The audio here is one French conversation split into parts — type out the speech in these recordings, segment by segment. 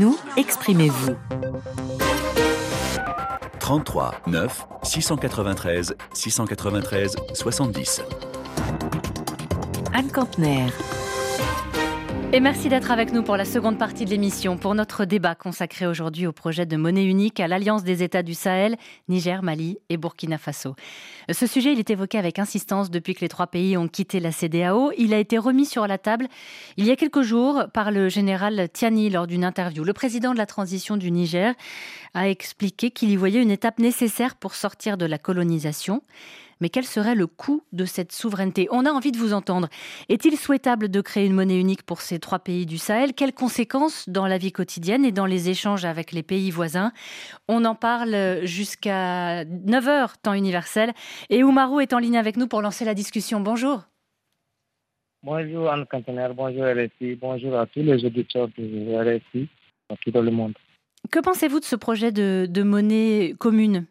Nous, exprimez-vous. 33 9 693 693 70. Anne Campner. Et merci d'être avec nous pour la seconde partie de l'émission, pour notre débat consacré aujourd'hui au projet de monnaie unique à l'Alliance des États du Sahel, Niger, Mali et Burkina Faso. Ce sujet, il est évoqué avec insistance depuis que les trois pays ont quitté la CDAO. Il a été remis sur la table il y a quelques jours par le général Tiani lors d'une interview. Le président de la transition du Niger a expliqué qu'il y voyait une étape nécessaire pour sortir de la colonisation. Mais quel serait le coût de cette souveraineté? On a envie de vous entendre. Est-il souhaitable de créer une monnaie unique pour ces trois pays du Sahel? Quelles conséquences dans la vie quotidienne et dans les échanges avec les pays voisins? On en parle jusqu'à 9h, temps universel. Et Oumarou est en ligne avec nous pour lancer la discussion. Bonjour. Bonjour Anne Cantenaire, bonjour RSI, bonjour à tous les auditeurs de RSI partout dans le monde. Que pensez-vous de ce projet de, de monnaie commune?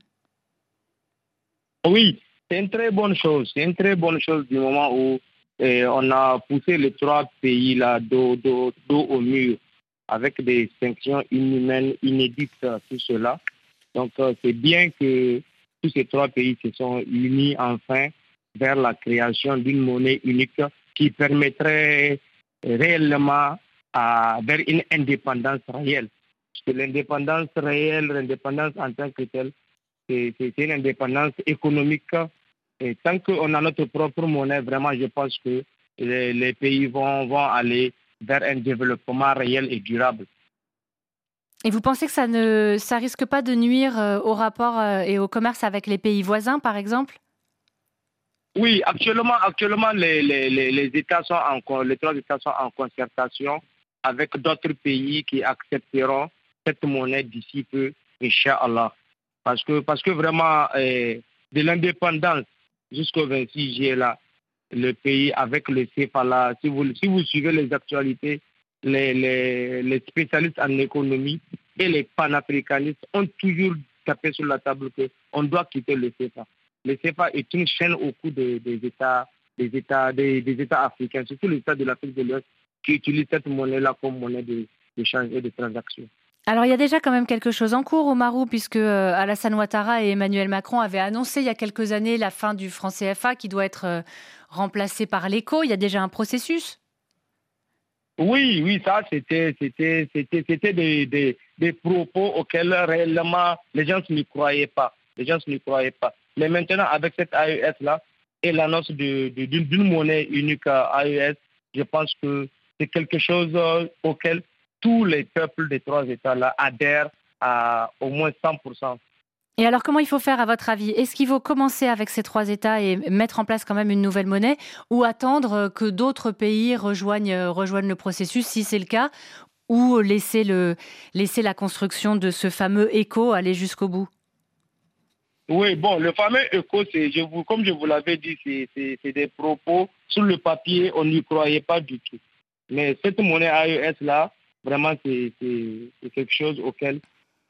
Oui, c'est une très bonne chose. C'est une très bonne chose du moment où eh, on a poussé les trois pays là dos, dos, au mur avec des sanctions inhumaines, inédites sur cela. Donc euh, c'est bien que tous ces trois pays se sont unis enfin vers la création d'une monnaie unique qui permettrait réellement à, vers une indépendance réelle. Parce que l'indépendance réelle, l'indépendance en tant que telle, c'est une indépendance économique et tant qu'on a notre propre monnaie, vraiment, je pense que les, pays vont, vont aller vers un développement réel et durable. Et vous pensez que ça ne ça risque pas de nuire euh, au rapport euh, et au commerce avec les pays voisins, par exemple? Oui, actuellement, actuellement les, les, les, États sont en, les trois États sont en concertation avec d'autres pays qui accepteront cette monnaie d'ici peu, Inch'Allah. Parce que, parce que vraiment, eh, de l'indépendance jusqu'au 26 juillet, là, le pays avec le CFA là, si vous, si vous suivez les actualités, les, les, les spécialistes en économie et les panafricanistes ont toujours tapé sur la table qu'on doit quitter le CFA. Le CFA est une chaîne au cou des, des États, des, États, des, des, États africains, surtout les États de l'Afrique de l'Ouest, qui utilisent cette monnaie-là comme monnaie d'échange et de transaction. Alors il y a déjà quand même quelque chose en cours au Marou, puisque euh, Alassane Ouattara et Emmanuel Macron avaient annoncé il y a quelques années la fin du franc CFA qui doit être euh, remplacé par l'éco. Il y a déjà un processus? Oui, oui, ça c'était des, des, des, propos auxquels réellement les gens n'y croyaient pas. Les gens n'y croyaient pas. Mais maintenant avec cette AES là et l'annonce d'une monnaie unique AES, je pense que c'est quelque chose euh, auquel tous les peuples des trois États-là adhèrent à au moins 100%. Et alors, comment il faut faire à votre avis? Est-ce qu'il faut commencer avec ces trois États et mettre en place quand même une nouvelle monnaie ou attendre que d'autres pays rejoignent, rejoignent le processus si c'est le cas ou laisser, le, laisser la construction de ce fameux écho aller jusqu'au bout? Oui, bon, le fameux écho, je vous, comme je vous l'avais dit, c'est des propos sur le papier, on n'y croyait pas du tout. Mais cette monnaie AES-là, Vraiment, c'est quelque chose auquel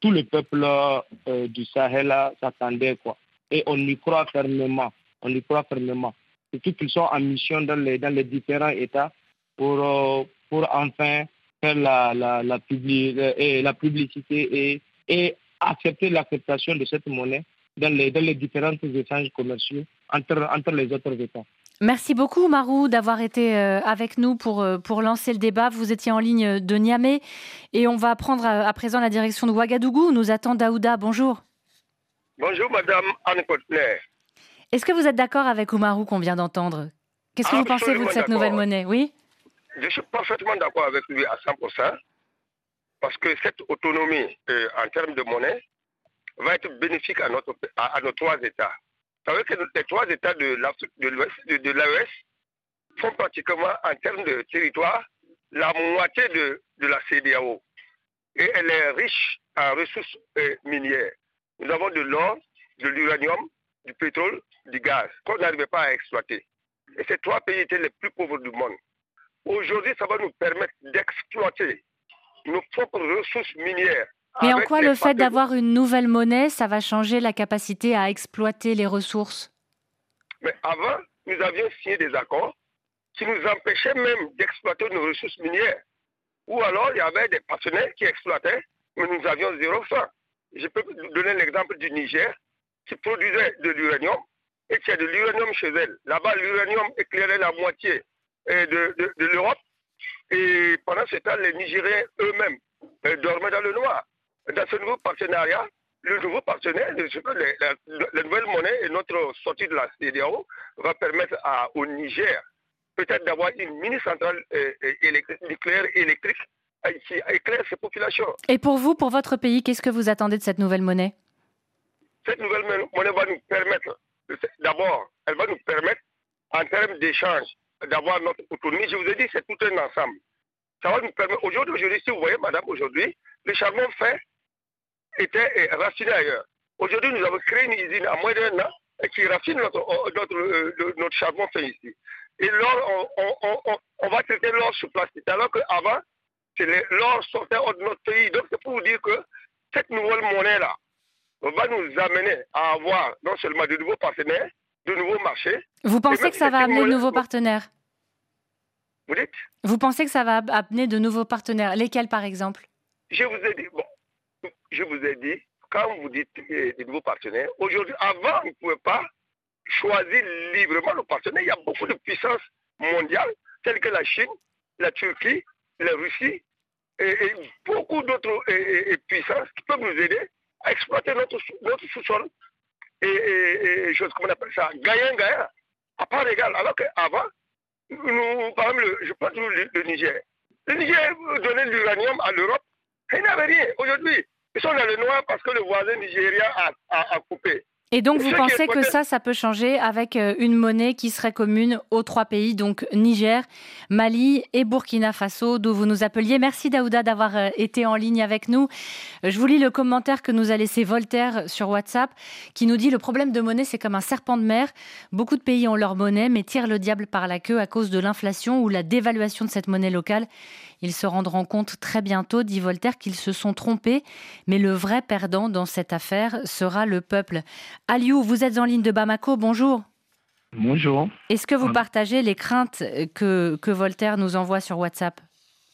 tout le peuple euh, du Sahel s'attendait. quoi. Et on y croit fermement. On y croit fermement. Surtout qu'ils sont en mission dans les, différents États pour, euh, pour enfin faire la, la, euh, la publicité et, et accepter l'acceptation de cette monnaie dans les, dans les différents échanges commerciaux entre, entre les autres États. Merci beaucoup Marou d'avoir été euh, avec nous pour, euh, pour lancer le débat. Vous étiez en ligne de Niamey et on va prendre à présent la direction de Ouagadougou. Nous attend Daouda. Bonjour. Bonjour Madame Anne Kotler. Est-ce que vous êtes d'accord avec Oumarou qu'on vient d'entendre? Qu'est-ce que vous pensez vous de cette nouvelle monnaie? Oui? Je suis parfaitement d'accord avec lui à 100% parce que cette autonomie euh, en termes de monnaie va être bénéfique à, notre, à nos trois États. Vous savez que les trois États de l'AES font pratiquement, en termes de territoire, la moitié de, la CDAO. Et elle est riche en ressources euh, minières. Nous avons de l'or, de l'uranium, du pétrole, du gaz, qu'on n'arrivait pas à exploiter. Et ces trois pays étaient les plus pauvres du monde. Aujourd'hui, ça va nous permettre d'exploiter nos propres ressources minières mais en quoi le fait d'avoir une nouvelle monnaie, ça va changer la capacité à exploiter les ressources? Mais avant, nous avions signé des accords qui nous empêchaient même d'exploiter nos ressources minières. Ou alors, il y avait des partenaires qui exploitaient, mais nous avions zéro franc. Je peux donner l'exemple du Niger, qui produisait de l'uranium et qui a de l'uranium chez elle. Là-bas, l'uranium éclairait la moitié euh, de, de, l'Europe. Et pendant ce temps, les Nigériens eux-mêmes euh, dormaient dans le noir. Dans ce nouveau partenariat, le nouveau partenaire, la, nouvelle monnaie et notre sortie de la CDAO va permettre à, au Niger peut-être d'avoir une mini-centrale euh, nucléaire électrique qui éclaire ses populations. Et pour vous, pour votre pays, qu'est-ce que vous attendez de cette nouvelle monnaie? Cette nouvelle monnaie va nous permettre, d'abord, elle va nous permettre, en termes d'échange, d'avoir notre autonomie. Je vous ai dit, c'est tout un ensemble. Ça va nous permettre, aujourd'hui, aujourd'hui, si vous voyez, madame, aujourd'hui, le charbon fait était raciné ailleurs. Aujourd'hui, nous avons créé une usine à moins d'un an qui rafine notre, notre, euh, notre charbon fait ici. Et l'or, on, va traiter l'or sur place. Alors qu'avant, l'or sortait hors de notre pays. Donc, c'est pour vous dire que cette nouvelle monnaie-là va nous amener à avoir non seulement de nouveaux partenaires, de nouveaux marchés. Vous pensez que ça va amener de nouveaux partenaires? Vous dites? Vous pensez que ça va amener de nouveaux partenaires? Lesquels, par exemple? Je vous ai dit, bon, je vous ai dit, quand vous dites des nouveaux partenaires, aujourd'hui, avant, on ne pouvait pas choisir librement nos partenaires. Il y a beaucoup de puissances mondiales, telles que la Chine, la Turquie, la Russie, et, beaucoup d'autres puissances qui peuvent nous aider à exploiter notre, sous-sol et, et, chose, comment on appelle ça, gagnant-gagnant, à part égal. Alors qu'avant, nous, par exemple, je pense le, le Niger. Le Niger donnait l'uranium à l'Europe, il n'avait rien. Aujourd'hui, ils sont dans le noir parce que le voisin nigérien a, coupé. Et donc, vous pensez que ça, ça peut changer avec euh, une monnaie qui serait commune aux trois pays, donc Niger, Mali et Burkina Faso, d'où vous nous appeliez. Merci Daouda d'avoir euh, été en ligne avec nous. Euh, je vous lis le commentaire que nous a laissé Voltaire sur WhatsApp, qui nous dit le problème de monnaie, c'est comme un serpent de mer. Beaucoup de pays ont leur monnaie, mais tirent le diable par la queue à cause de l'inflation ou la dévaluation de cette monnaie locale. Ils se rendront compte très bientôt, dit Voltaire, qu'ils se sont trompés, mais le vrai perdant dans cette affaire sera le peuple. Aliou, vous êtes en ligne de Bamako, bonjour. Bonjour. Est-ce que vous partagez les craintes que, que Voltaire nous envoie sur WhatsApp?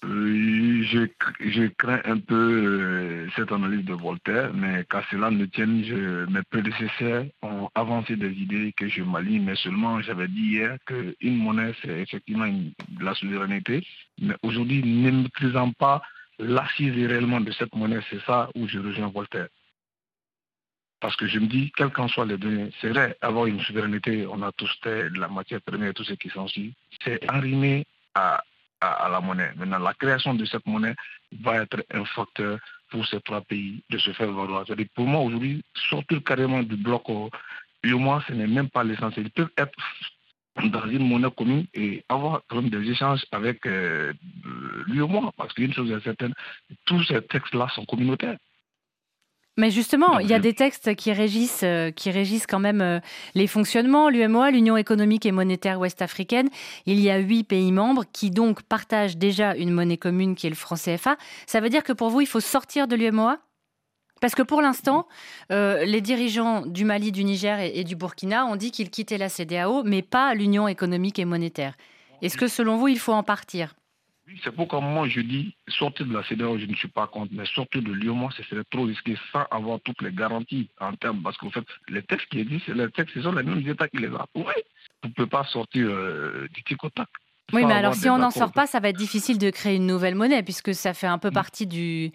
Euh, je, crains un peu euh, cette analyse de Voltaire, mais qu'à cela ne tienne, je, mes prédécesseurs ont avancé des idées que je m'aligne, mais seulement j'avais dit hier qu'une monnaie, c'est effectivement la souveraineté, mais aujourd'hui, ne maîtrisant pas l'assise réellement de cette monnaie, c'est ça où je rejoins Voltaire. Parce que je me dis, quelles qu'en soient les données, c'est vrai, avoir une souveraineté, on a tous de la matière première, tout ce qui s'ensuit, c'est arrimer à à, la monnaie. Maintenant, la création de cette monnaie va être un facteur pour ces trois pays de se faire valoir. Pour moi, aujourd'hui, sortir carrément du bloc UOMA, ce n'est même pas l'essentiel. Ils peuvent être dans une monnaie commune et avoir des échanges avec euh, l'UOMA. Parce qu'une chose est certaine, tous ces textes-là sont communautaires. Mais justement, il y a des textes qui régissent, euh, qui régissent quand même euh, les fonctionnements. L'UMOA, l'Union économique et monétaire ouest-africaine, il y a huit pays membres qui donc partagent déjà une monnaie commune qui est le franc CFA. Ça veut dire que pour vous, il faut sortir de l'UMOA? Parce que pour l'instant, euh, les dirigeants du Mali, du Niger et, du Burkina ont dit qu'ils quittaient la CDAO, mais pas l'Union économique et monétaire. Est-ce que selon vous, il faut en partir? C'est pourquoi moi je dis sortir de la CDAO, je ne suis pas contre, mais sortir de l'UOMA, ce serait trop risqué sans avoir toutes les garanties en termes, parce qu'en fait, les textes qui existent, les textes, ce sont les mêmes États qui les ont approuvés. Vous ne pouvez pas sortir euh, du tic Oui, mais alors si on n'en sort pas, ça va être difficile de créer une nouvelle monnaie, puisque ça fait un peu mm. partie du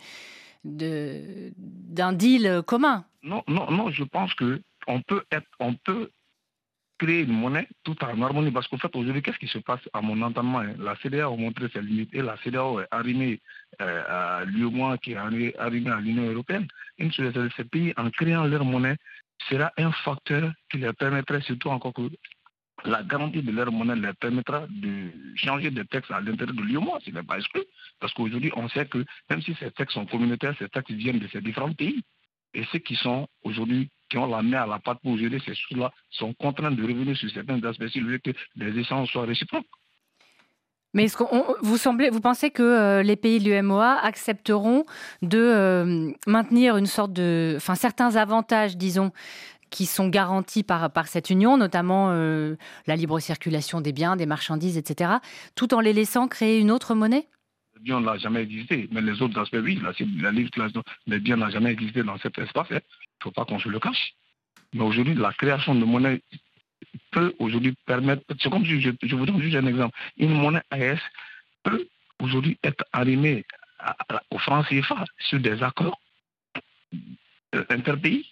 d'un deal commun. Non, non, non, je pense que on peut être, on peut créer une monnaie tout en harmonie. Parce qu'en fait, aujourd'hui, qu'est-ce qui se passe à mon entendement hein? La CDA a montré ses limites et la CDAO est arrimée euh, à qui est arrimée à l'Union européenne. Une chose, ces pays, en créant leur monnaie, sera un facteur qui leur permettrait, surtout encore que la garantie de leur monnaie leur permettra de changer de texte à l'intérieur de l'UOMA, ce n'est pas exclu. Parce qu'aujourd'hui, on sait que même si ces textes sont communautaires, ces textes viennent de ces différents pays. Et ceux qui sont aujourd'hui qui ont la main à la patte pour gérer ces choses-là sont contraints de revenir sur certains aspects si que les échanges soient réciproques. Mais vous, semblez, vous pensez que euh, les pays de l'UMOA accepteront de euh, maintenir une sorte de, enfin certains avantages, disons, qui sont garantis par, par cette union, notamment euh, la libre circulation des biens, des marchandises, etc., tout en les laissant créer une autre monnaie? L'avion n'a jamais existé, mais les autres aspects, oui, la, la législation des biens n'a jamais existé dans cet espace. Il hein. ne faut pas qu'on se le cache. Mais aujourd'hui, la création de monnaie peut aujourd'hui permettre, c'est comme si je, vous donne juste un exemple, une monnaie AS peut aujourd'hui être arrimée aux francs CFA sur des accords euh, interpays.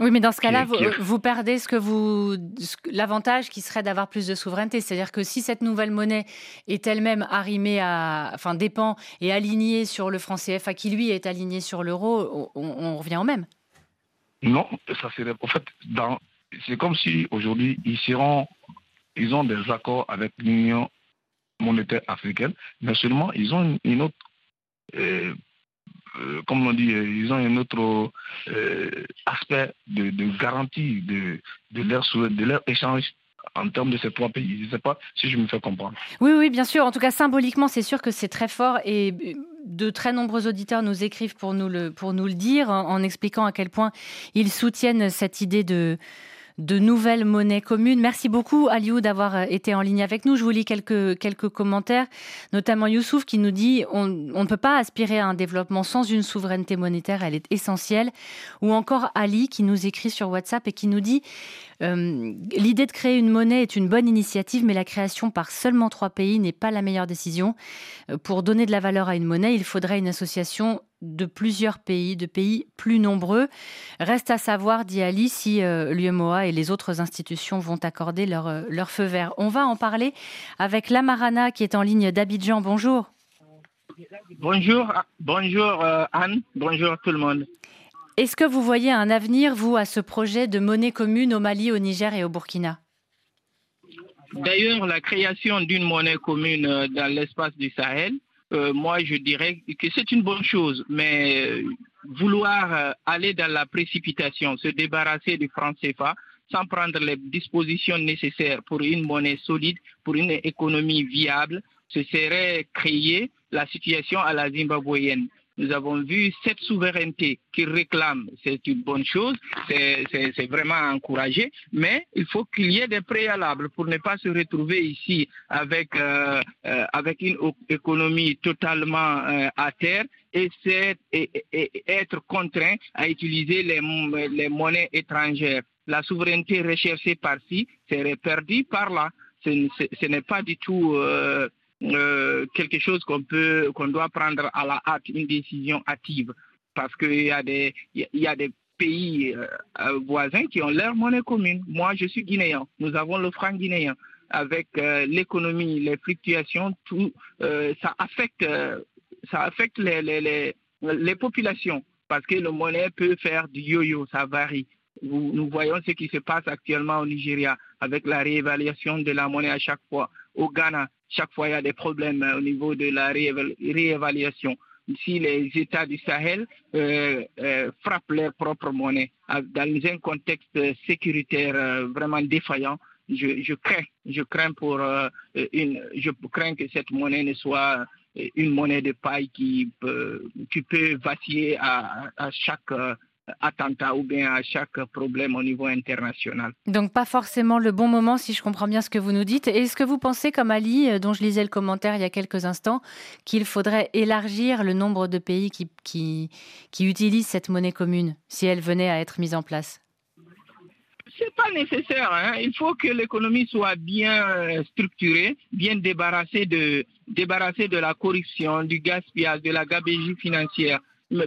Oui, mais dans ce cas-là, vous, perdez ce que vous, l'avantage qui serait d'avoir plus de souveraineté. C'est-à-dire que si cette nouvelle monnaie est elle-même arrimée à, enfin, dépend et alignée sur le franc CFA qui lui est aligné sur l'euro, on, revient au même. Non, ça serait, en fait, dans, c'est comme si aujourd'hui ils seront, ils ont des accords avec l'Union monétaire africaine, mais seulement ils ont une, autre euh, euh, comme on dit, euh, ils ont un autre euh, aspect de, garantie de, leur, échange en termes de ces trois pays. Je ne sais pas si je me fais comprendre. Oui, oui, bien sûr. En tout cas, symboliquement, c'est sûr que c'est très fort et de très nombreux auditeurs nous écrivent pour nous le dire en expliquant à quel point ils soutiennent cette idée de de nouvelles monnaies communes. Merci beaucoup, Aliou, d'avoir euh, été en ligne avec nous. Je vous lis quelques, quelques commentaires, notamment Youssouf qui nous dit on, ne peut pas aspirer à un développement sans une souveraineté monétaire, elle est essentielle. Ou encore Ali qui nous écrit sur WhatsApp et qui nous dit euh, l'idée de créer une monnaie est une bonne initiative, mais la création par seulement trois pays n'est pas la meilleure décision. Euh, pour donner de la valeur à une monnaie, il faudrait une association de plusieurs pays, de pays plus nombreux. Reste à savoir, dit Ali, si euh, l'UMOA et les autres institutions vont accorder leur, leur feu vert. On va en parler avec Lamarana qui est en ligne d'Abidjan. Bonjour. Bonjour, bonjour Anne, bonjour tout le monde. Est-ce que vous voyez un avenir, vous, à ce projet de monnaie commune au Mali, au Niger et au Burkina? D'ailleurs, la création d'une monnaie commune euh, dans l'espace du Sahel, euh, moi je dirais que c'est une bonne chose, mais euh, vouloir aller dans la précipitation, se débarrasser du franc CFA sans prendre les dispositions nécessaires pour une monnaie solide, pour une économie viable, ce serait créer la situation à la zimbabwéenne. Nous avons vu cette souveraineté qu'ils réclament, c'est une bonne chose, c'est vraiment encouragé, mais il faut qu'il y ait des préalables pour ne pas se retrouver ici avec, euh, euh, avec une économie totalement euh, à terre et, être contraint à utiliser les, les monnaies étrangères. La souveraineté recherchée par-ci serait perdue par-là. Ce, n'est pas du tout euh, quelque chose qu'on peut, qu'on doit prendre à la hâte, une décision hâtive, parce qu'il y a des, il y a des pays euh, euh, voisins qui ont leur monnaie commune. Moi, je suis guinéen. Nous avons le franc guinéen. Avec l'économie, les fluctuations, tout, ça affecte, ça affecte les, les, les, les populations parce que le monnaie peut faire du yo-yo, ça varie. Nous voyons ce qui se passe actuellement au Nigeria avec la réévaluation de la monnaie à chaque fois. Au Ghana, chaque fois, il y a des problèmes euh, au niveau de la réévaluation. Si les États du Sahel euh, euh, frappent leur propre monnaie dans un contexte sécuritaire vraiment défaillant, je, crains, je crains pour une, je crains que cette monnaie ne soit une monnaie de paille qui peut, vaciller à, à chaque attentat ou bien à chaque problème au niveau international. Donc pas forcément le bon moment si je comprends bien ce que vous nous dites. Est-ce que vous pensez comme Ali, euh, dont je lisais le commentaire il y a quelques instants, qu'il faudrait élargir le nombre de pays qui, qui, qui utilisent cette monnaie commune si elle venait à être mise en place? C'est pas nécessaire. Hein. Il faut que l'économie soit bien euh, structurée, bien débarrassée de, débarrassée de la corruption, du gaspillage, de la gabégie financière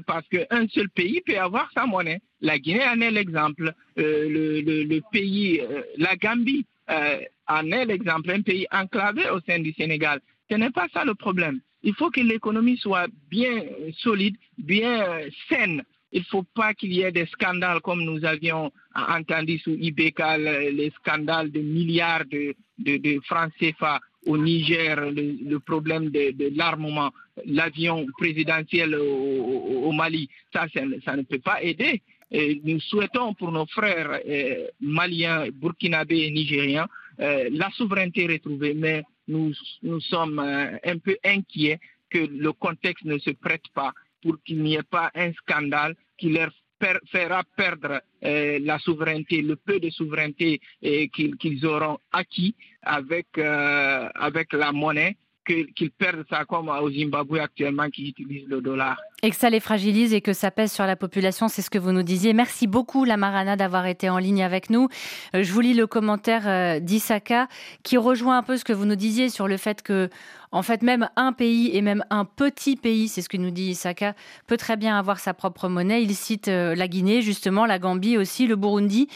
parce qu'un seul pays peut avoir sa monnaie. La Guinée en est l'exemple. Euh, le, pays, euh, la Gambie euh, en est l'exemple, un pays enclavé au sein du Sénégal. Ce n'est pas ça le problème. Il faut que l'économie soit bien solide, bien saine. Il ne faut pas qu'il y ait des scandales comme nous avions entendu sous IBK, les scandales de milliards de, de francs CFA au Niger, le, problème de, l'armement, l'avion présidentiel au, Mali, ça, ça, ne peut pas aider. nous souhaitons pour nos frères euh, maliens, burkinabés et nigériens euh, la souveraineté retrouvée, mais nous, sommes euh, un peu inquiets que le contexte ne se prête pas pour qu'il n'y ait pas un scandale qui leur fera perdre euh, la souveraineté, le peu de souveraineté euh, qu'ils auront acquis avec, euh, avec la monnaie qu'ils perdent ça comme au Zimbabwe actuellement qui utilisent le dollar. Et que ça les fragilise et que ça pèse sur la population, c'est ce que vous nous disiez. Merci beaucoup, la Marana, d'avoir été en ligne avec nous. Euh, je vous lis le commentaire euh, d'Isaka qui rejoint un peu ce que vous nous disiez sur le fait que en fait, même un pays et même un petit pays, c'est ce que nous dit Isaka, peut très bien avoir sa propre monnaie. Il cite euh, la Guinée, justement, la Gambie aussi, le Burundi.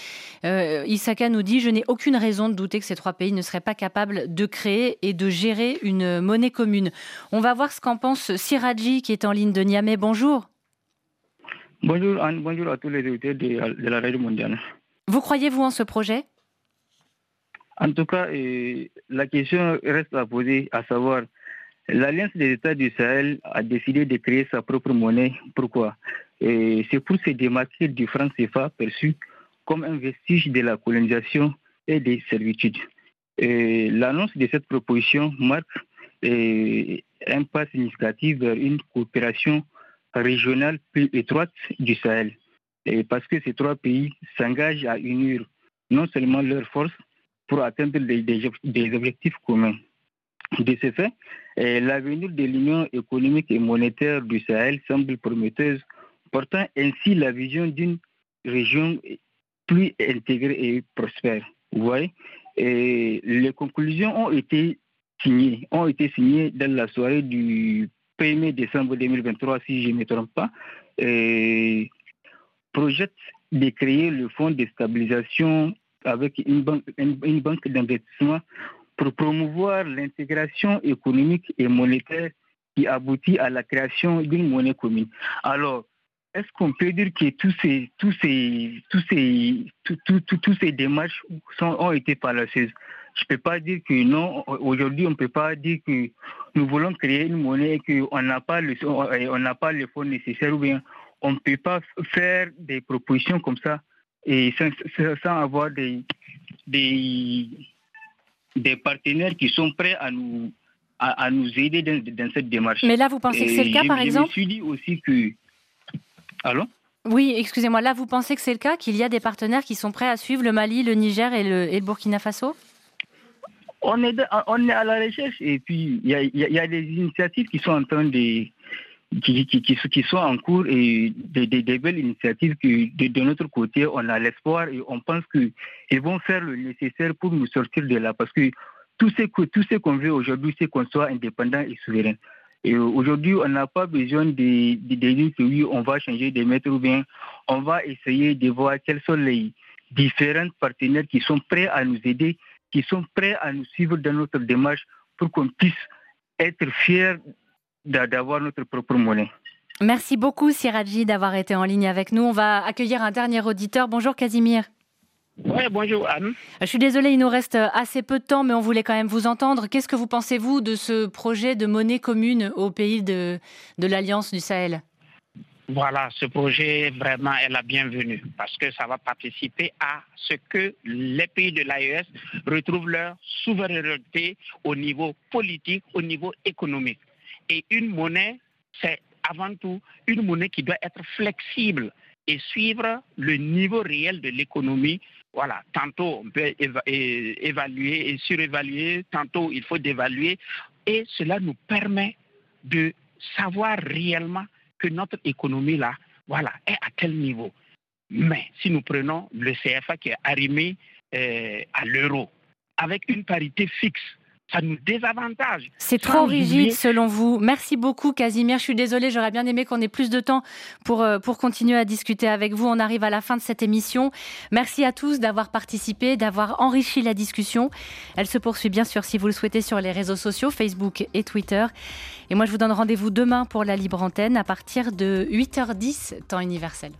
Euh, Isaka nous dit Je n'ai aucune raison de douter que ces trois pays ne seraient pas capables de créer et de gérer une monnaie commune. On va voir ce qu'en pense Siraji, qui est en ligne de Niamey. Bonjour. Bonjour Anne, bonjour à tous les de, de la Radio mondiale. Vous croyez-vous en ce projet? En tout cas, la question reste à poser, à savoir, l'Alliance des États du Sahel a décidé de créer sa propre monnaie. Pourquoi? C'est pour se démarquer du franc CFA perçu comme un vestige de la colonisation et des servitudes. L'annonce de cette proposition marque un pas significatif vers une coopération régionale plus étroite du Sahel. Parce que ces trois pays s'engagent à unir non seulement leurs forces, pour atteindre des, objectifs communs. De ce fait, eh, l'avenir de l'Union économique et monétaire du Sahel semble prometteuse, portant ainsi la vision d'une région plus intégrée et prospère. Vous voyez et Les conclusions ont été signées, ont été signées dans la soirée du 1er décembre 2023, si je ne me trompe pas. Et projette de créer le fonds de stabilisation avec une banque, d'investissement pour promouvoir l'intégration économique et monétaire qui aboutit à la création d'une monnaie commune. Alors, est-ce qu'on peut dire que tous ces, tous ces, tous ces, ces démarches ont été fallacieuses? Je ne peux pas dire que non. Aujourd'hui, on ne peut pas dire que nous voulons créer une monnaie et qu'on n'a pas le, pas les fonds nécessaires ou bien on ne peut pas faire des propositions comme ça et sans, avoir des, des, des, partenaires qui sont prêts à nous, à, nous aider dans, cette démarche. Mais là, vous pensez que c'est le cas, par exemple Je me suis dit aussi que... Allô? Oui, excusez-moi, là, vous pensez que c'est le cas, qu'il y a des partenaires qui sont prêts à suivre le Mali, le Niger et le, et le Burkina Faso? On est, on est à la recherche et puis il y a, y a, des initiatives qui sont en train de, qui, qui, qui, sont en cours et des, belles initiatives que de, notre côté, on a l'espoir et on pense qu'ils vont faire le nécessaire pour nous sortir de là. Parce que tout ce qu'on ce qu'on veut aujourd'hui, c'est qu'on soit indépendant et souverain. Et aujourd'hui, on n'a pas besoin de, de, dire que oui, on va changer de maître ou bien on va essayer de voir quels sont les différents partenaires qui sont prêts à nous aider, qui sont prêts à nous suivre dans notre démarche pour qu'on puisse être fiers d'avoir notre propre monnaie. Merci beaucoup, Siraji, d'avoir été en ligne avec nous. On va accueillir un dernier auditeur. Bonjour, Casimir. Oui, bonjour Anne. Je suis désolée, il nous reste assez peu de temps, mais on voulait quand même vous entendre. Qu'est-ce que vous pensez, vous, de ce projet de monnaie commune au pays de, de l'Alliance du Sahel? Voilà, ce projet vraiment est la bienvenue parce que ça va participer à ce que les pays de l'AES retrouvent leur souveraineté au niveau politique, au niveau économique. Et une monnaie, c'est avant tout une monnaie qui doit être flexible et suivre le niveau réel de l'économie. Voilà, tantôt on peut évaluer et surévaluer, tantôt il faut dévaluer. Et cela nous permet de savoir réellement que notre économie là, voilà, est à tel niveau. Mais si nous prenons le CFA qui est arrimé euh, à l'euro, avec une parité fixe, ça nous désavantage. C'est trop rigide selon vous. Merci beaucoup Casimir. Je suis désolée, j'aurais bien aimé qu'on ait plus de temps pour, euh, pour continuer à discuter avec vous. On arrive à la fin de cette émission. Merci à tous d'avoir participé, d'avoir enrichi la discussion. Elle se poursuit bien sûr si vous le souhaitez sur les réseaux sociaux, Facebook et Twitter. Et moi je vous donne rendez-vous demain pour la libre antenne à partir de 8h10 temps universel.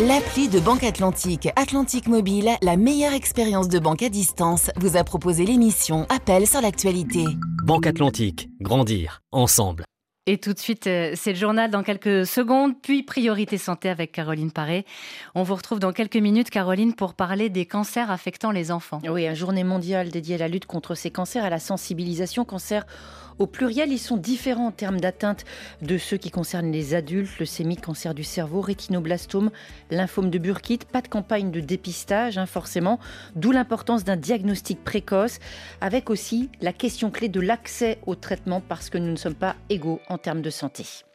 L'appli de Banque Atlantique, Atlantique Mobile, la meilleure expérience de banque à distance, vous a proposé l'émission Appel sur l'actualité. Banque Atlantique, grandir ensemble. Et tout de suite, euh, c'est le journal dans quelques secondes, puis Priorité Santé avec Caroline Paré. On vous retrouve dans quelques minutes, Caroline, pour parler des cancers affectant les enfants. Oui, une journée mondiale dédiée à la lutte contre ces cancers, à la sensibilisation cancer au pluriel. Ils sont différents en termes d'atteinte de ceux qui concernent les adultes, leucémie, cancer du cerveau, rétinoblastome, lymphome de Burkitt. Pas de campagne de dépistage, hein, forcément, d'où l'importance d'un diagnostic précoce, avec aussi la question clé de l'accès au traitement parce que nous ne sommes pas égaux en termes de santé.